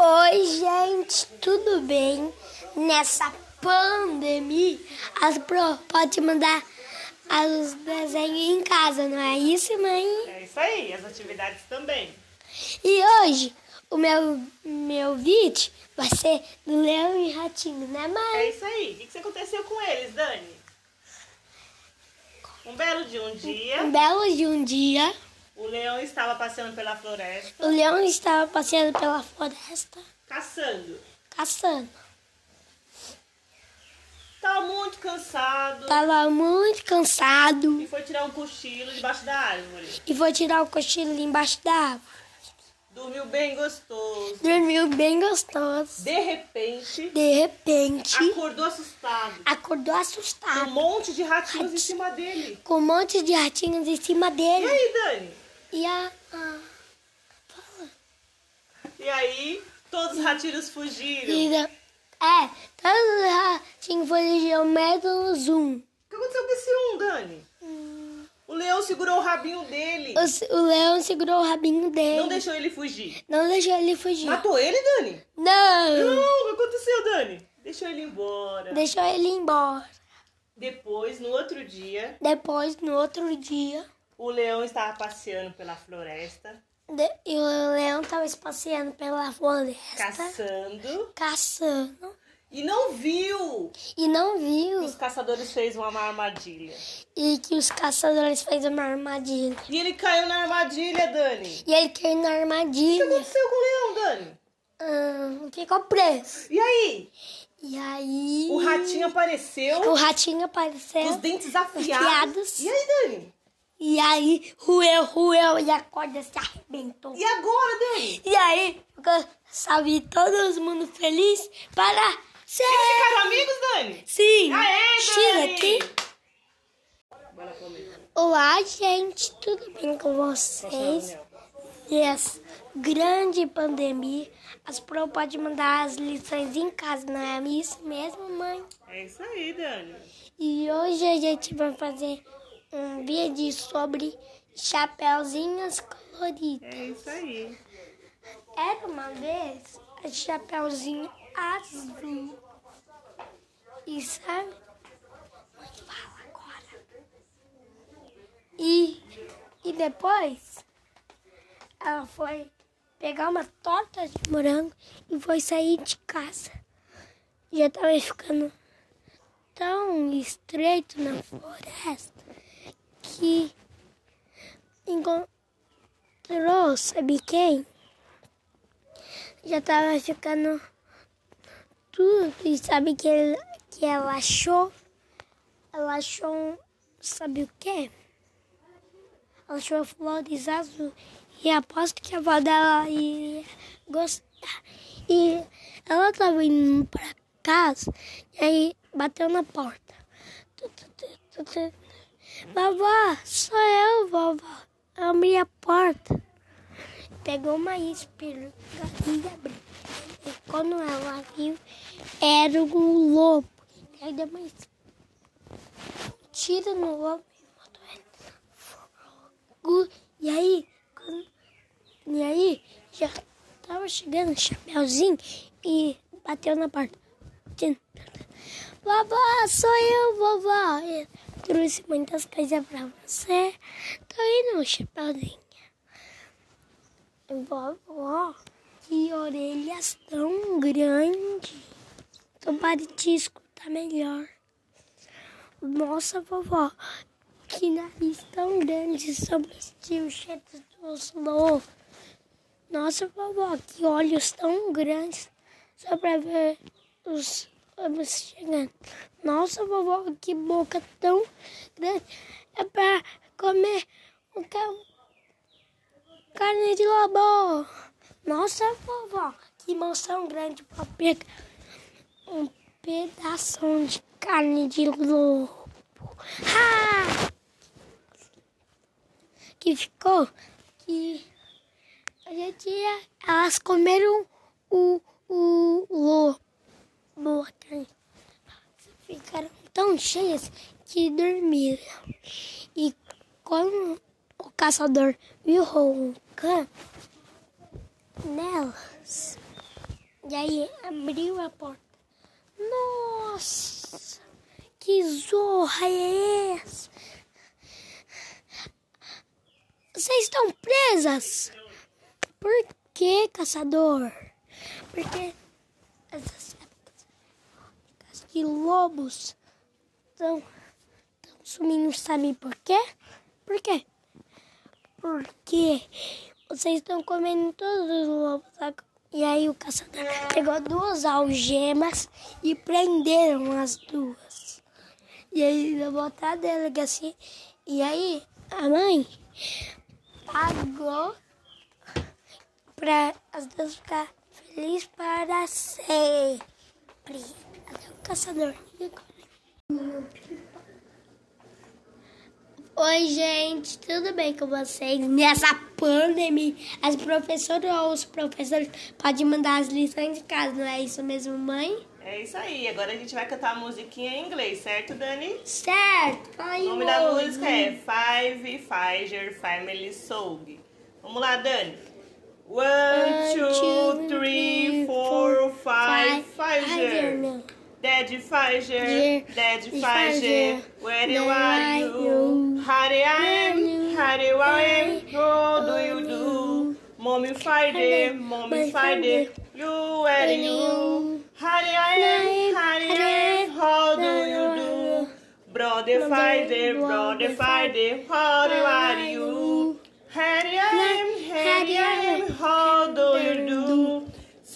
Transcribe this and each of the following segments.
Oi, gente, tudo bem? Nessa pandemia, as pro pode mandar os desenhos em casa, não é isso, mãe? É isso aí, as atividades também. E hoje, o meu, meu vídeo vai ser do Leão e Ratinho, né, mãe? É isso aí. O que que aconteceu com eles, Dani? Um belo de um dia, Um belo de um dia, o leão estava passeando pela floresta, o leão estava passeando pela floresta, caçando. caçando. Estava muito cansado Tava muito cansado e foi tirar um cochilo debaixo da árvore. e foi tirar o cochilo ali embaixo da árvore. Dormiu bem gostoso. Dormiu bem gostoso. De repente, De repente, acordou assustado. acordou Com um assustado, monte de ratinhos em cima dele. com um monte de ratinhos em cima E dele. aí, Dani? E a. a E aí, todos os ratinhos fugiram. e é, todos os ratinhos foram menos um. O que aconteceu com esse um, Dani? O leão segurou o rabinho dele. O, o leão segurou o rabinho dele. Não deixou ele fugir. Não deixou ele fugir. Matou ele, Dani? Não! Não, o que aconteceu, Dani? Deixou ele embora. Deixou ele embora. Depois, no outro dia, Depois, no outro dia, o leão estava passeando pela floresta, e o leão estava passeando pela floresta, caçando, caçando, e não viu e não que viu os caçadores fez uma armadilha. e que os caçadores fez uma armadilha. E ele caiu na armadilha, Dani. E ele caiu na O que armadilha, aconteceu com o leão, Dani? ah, ficou preso. E aí? E aí O ratinho apareceu, o ratinho com apareceu. os dentes afiados. Afiados. E aí, Dani? E aí roeu, roeu e a corda se arrebentou. E agora, Dani? E aí, sabe, todo mundo feliz para ser. Eles ficaram amigos, Dani? Sim! Aê, Tira Dani! aqui. Bora comer. Olá, gente, tudo bem com vocês? Nessa grande pandemia, as pro pode mandar as lições em casa, não é isso mesmo, mãe? É isso aí, Dani. E hoje a gente vai fazer um vídeo sobre chapeuzinhos coloridos. É isso aí. Era uma vez a chapeuzinho azul. E sabe? Mãe, fala agora. E, e depois ela foi pegar uma torta de morango e foi sair de casa. Já tava ficando tão estreito na floresta que encontrou, sabe quem? Já tava ficando tudo. E sabe que, ele- que ela achou? Ela achou, sabe o quê? Ela achou flores azul. E aposto que a avó dela ia gostar. E ela tava indo pra casa e aí bateu na porta. Tu, tu, tu. Vovó, sou eu, vovó. Abri a porta. Pegou uma espelho e abriu. E quando ela viu, era um lobo. E aí deu uma um tiro no lobo e matou ele. E aí, quando- e aí já tava chegando o Chapeuzinho e bateu na porta. Vovó, sou eu, vovó. Trouxe muitas coisas pra você. Tô indo, Chapeuzinho. Vovó, que orelhas tão grandes. Tomara te escutar melhor. Nossa, vovó, que nariz tão grande sobre os tios cheios dos lobos. Nossa, vovó, que olhos tão grandes só pra ver os lobos chegando. Nossa, vovó, que boca tão grande é pra comer um ca- carne de lobo. Nossa, vovó, que moção grande pra pegar um pedaço de carne de lobo. Ah! Que ficou que a gente elas comeram o, o lobo. Carne. Ficaram tão cheias que dormiram. E quando o caçador viu roncando nelas, E aí abriu a porta. Nossa, que zorra é essa? Vocês estão presas? Por que, caçador? Porque essas de lobos estão sumindo, sabe por quê? Por quê? Porque vocês estão comendo todos os lobos. E aí o caçador pegou duas algemas e prenderam as duas. E aí levou até a delegacia. E aí a mãe pagou para as duas ficar felizes para sempre. Caçador. Oi, gente, tudo bem com vocês? Nessa pandemia, as professoras ou os professores podem mandar as lições de casa, não é isso mesmo, mãe? É isso aí. Agora a gente vai cantar a musiquinha em inglês, certo, Dani? Certo. O nome da música é Five Pfizer Family Song. Vamos lá, Dani. One, two, three, four, five, Pfizer. Daddy Pfizer, Daddy Pfizer, where are you? How I am, how I am, how do you do? Mommy Pfizer, Mommy Pfizer, you where you? How I am, how I am, how do you do? Brother Pfizer, Brother Pfizer, how are you? How I am, how I am, how do you do?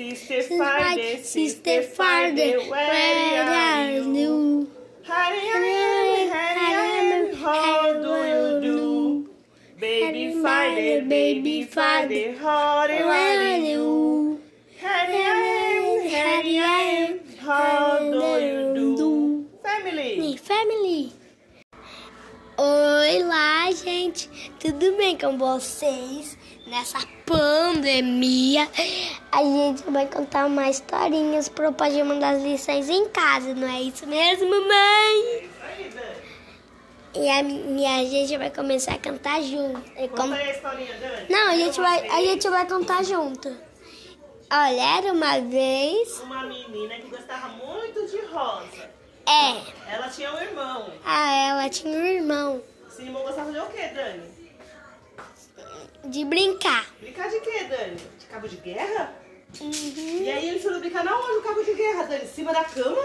Sister Father, Sister Father, where are you? Harry, Harry, Harry, how do you do? Baby Father, Baby Father, how are you? Harry, Harry, how do you do? Family. Family. Oi lá, gente. Tudo bem com vocês? Nessa pandemia, a gente vai contar uma historinhas para poder mandar as lições em casa, não é isso mesmo, mãe? E a, e a gente vai começar a cantar junto. É Conta aí a historinha, Dani. Não, a gente vai, a gente vai cantar junto. Olha, era uma vez. Uma menina que gostava muito de rosa. É. Ela tinha um irmão. Ah, ela tinha um irmão. Esse irmão gostava de o quê, Dani? De brincar. Brincar de quê, Dani? De cabo de guerra? Uhum. E aí eles foram brincar na onde o cabo de guerra, Dani? Em cima da cama?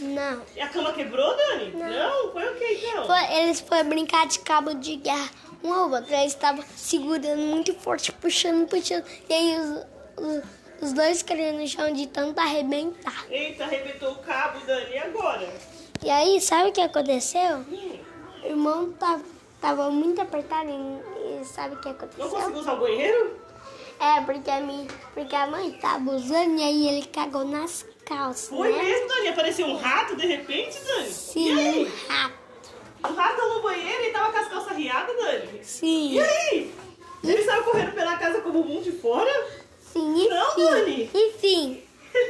Não. E a cama quebrou, Dani? Não. Foi o quê, então? Foi- eles foram brincar de cabo de guerra. Um ao outro. Eles estavam segurando muito forte, puxando, puxando. E aí os, os, os dois caíram no chão de tanto arrebentar. Eita, arrebentou o cabo, Dani. E agora? E aí, sabe o que aconteceu? Hum, O irmão tava, tava muito apertado e, e sabe o que não aconteceu? conseguiu usar o banheiro? É, porque a, minha, porque a mãe tava usando e aí ele cagou nas calças, Foi né? mesmo, Dani? Apareceu um rato de repente, Dani? E Sim, aí? um rato. O rato no banheiro e tava com as calças riadas, Dani? Sim, E aí? Ele saiu correndo pela casa como um de fora? sim, enfim. Não, Dani. Enfim.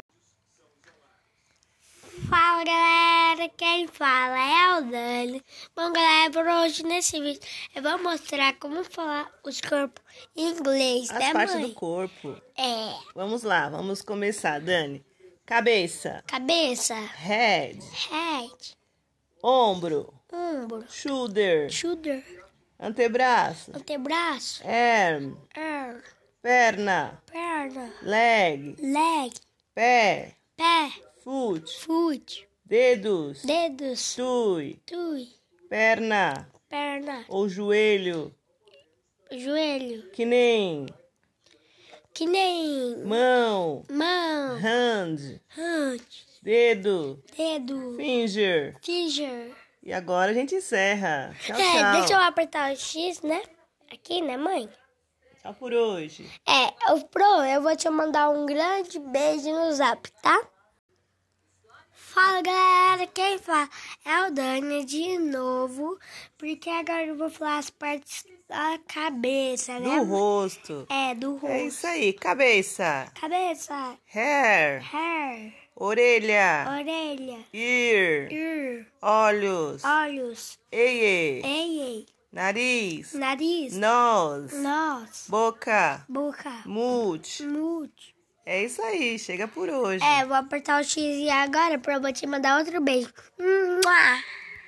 Fala galera, quem fala é o Dani. Bom galera, por hoje nesse vídeo eu vou mostrar como falar os corpos em inglês, As né partes mãe? do corpo. É, Vamos lá, vamos começar, Dani. Cabeça, cabeça, head, head, ombro, ombro, shoulder, shoulder, antebraço, antebraço, arm, arm, perna, perna, leg, leg, pé, pé, foot, foot, dedos, dedos, tui, tui, perna perna, ou joelho, joelho, que nem que nem mão, mão, hand, hand, dedo, dedo, finger. finger. E agora a gente encerra. Tchau, É, tchau. deixa eu apertar o X, né? Aqui, né, mãe? Tchau por hoje. É, Pro, eu vou te mandar um grande beijo no zap, tá? Fala, galera, quem fala é o Dani de novo, porque agora eu vou falar as partes da cabeça, né? Do rosto. É, do rosto. É isso aí. Cabeça. Cabeça, Hair. hair, Orelha. orelha, Ear. ear, Olhos. olhos, Eie. ei, ei, Nariz. nariz, Nose. nós, Boca. boca, Mute. mute, É isso aí, chega por hoje. É, vou apertar o X agora pra eu te mandar outro beijo. Mua!